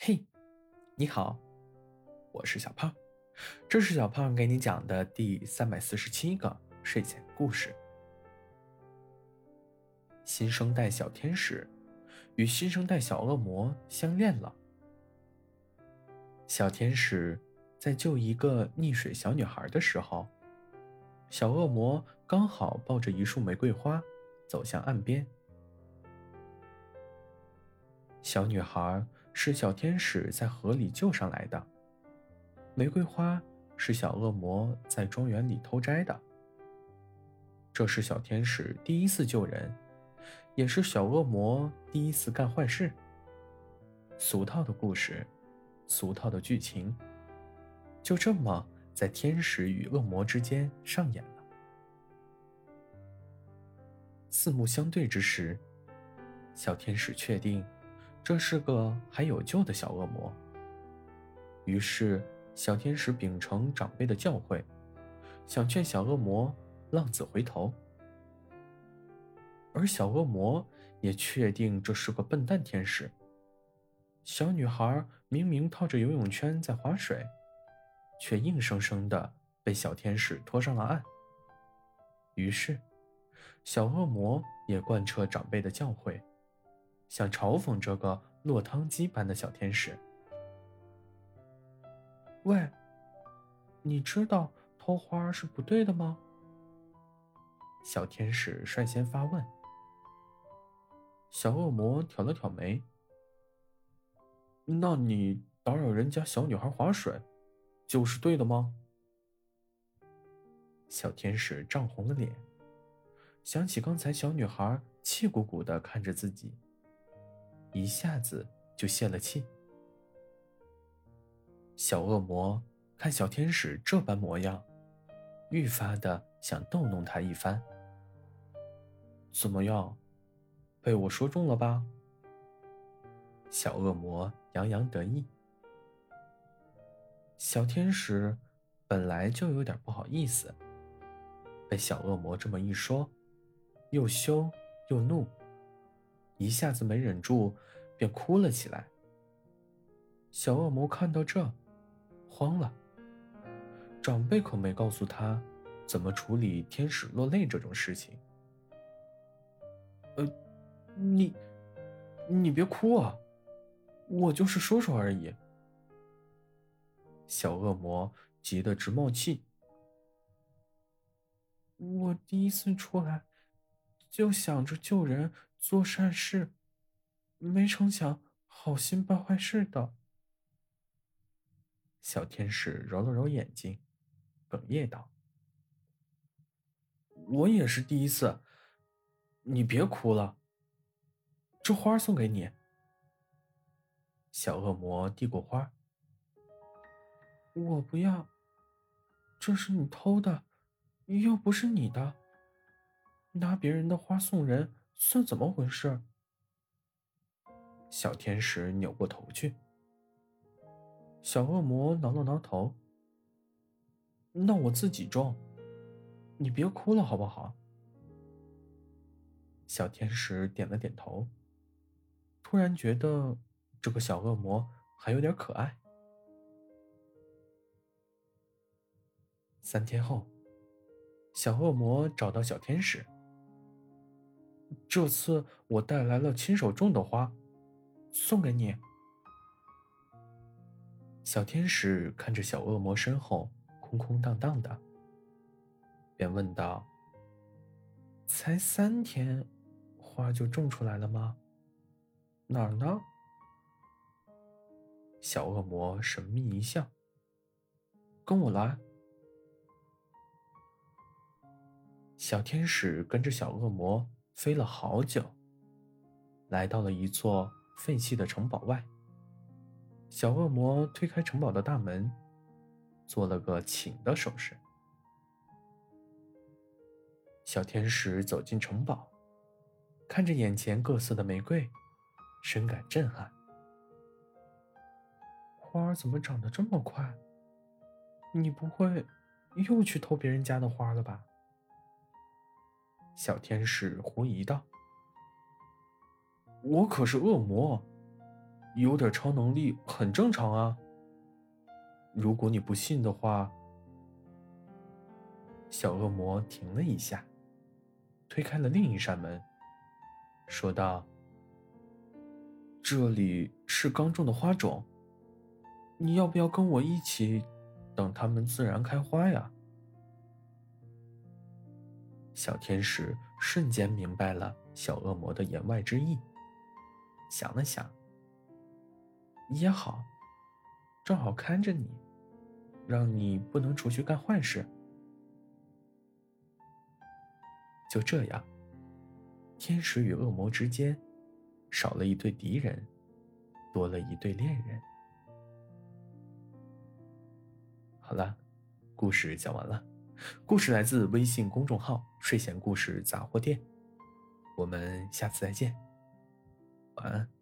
嘿，你好，我是小胖，这是小胖给你讲的第三百四十七个睡前故事。新生代小天使与新生代小恶魔相恋了。小天使在救一个溺水小女孩的时候，小恶魔刚好抱着一束玫瑰花走向岸边。小女孩是小天使在河里救上来的，玫瑰花是小恶魔在庄园里偷摘的。这是小天使第一次救人，也是小恶魔第一次干坏事。俗套的故事，俗套的剧情，就这么在天使与恶魔之间上演了。四目相对之时，小天使确定。这是个还有救的小恶魔。于是，小天使秉承长辈的教诲，想劝小恶魔浪子回头。而小恶魔也确定这是个笨蛋天使。小女孩明明套着游泳圈在划水，却硬生生的被小天使拖上了岸。于是，小恶魔也贯彻长辈的教诲。想嘲讽这个落汤鸡般的小天使。喂，你知道偷花是不对的吗？小天使率先发问。小恶魔挑了挑眉。那你打扰人家小女孩划水，就是对的吗？小天使涨红了脸，想起刚才小女孩气鼓鼓的看着自己。一下子就泄了气。小恶魔看小天使这般模样，愈发的想逗弄他一番。怎么样，被我说中了吧？小恶魔洋洋得意。小天使本来就有点不好意思，被小恶魔这么一说，又羞又怒。一下子没忍住，便哭了起来。小恶魔看到这，慌了。长辈可没告诉他怎么处理天使落泪这种事情。呃，你，你别哭啊，我就是说说而已。小恶魔急得直冒气。我第一次出来。就想着救人做善事，没成想好心办坏事的。小天使揉了揉眼睛，哽咽道：“我也是第一次，你别哭了。这花送给你。”小恶魔递过花，我不要，这是你偷的，又不是你的。拿别人的花送人，算怎么回事？小天使扭过头去。小恶魔挠了挠头。那我自己种，你别哭了好不好？小天使点了点头。突然觉得这个小恶魔还有点可爱。三天后，小恶魔找到小天使。这次我带来了亲手种的花，送给你。小天使看着小恶魔身后空空荡荡的，便问道：“才三天，花就种出来了吗？哪儿呢？”小恶魔神秘一笑：“跟我来。”小天使跟着小恶魔。飞了好久，来到了一座废弃的城堡外。小恶魔推开城堡的大门，做了个请的手势。小天使走进城堡，看着眼前各色的玫瑰，深感震撼。花儿怎么长得这么快？你不会又去偷别人家的花了吧？小天使狐疑道：“我可是恶魔，有点超能力很正常啊。如果你不信的话，小恶魔停了一下，推开了另一扇门，说道：“这里是刚种的花种，你要不要跟我一起，等它们自然开花呀？”小天使瞬间明白了小恶魔的言外之意，想了想，也好，正好看着你，让你不能出去干坏事。就这样，天使与恶魔之间少了一对敌人，多了一对恋人。好了，故事讲完了。故事来自微信公众号“睡前故事杂货店”，我们下次再见，啊安。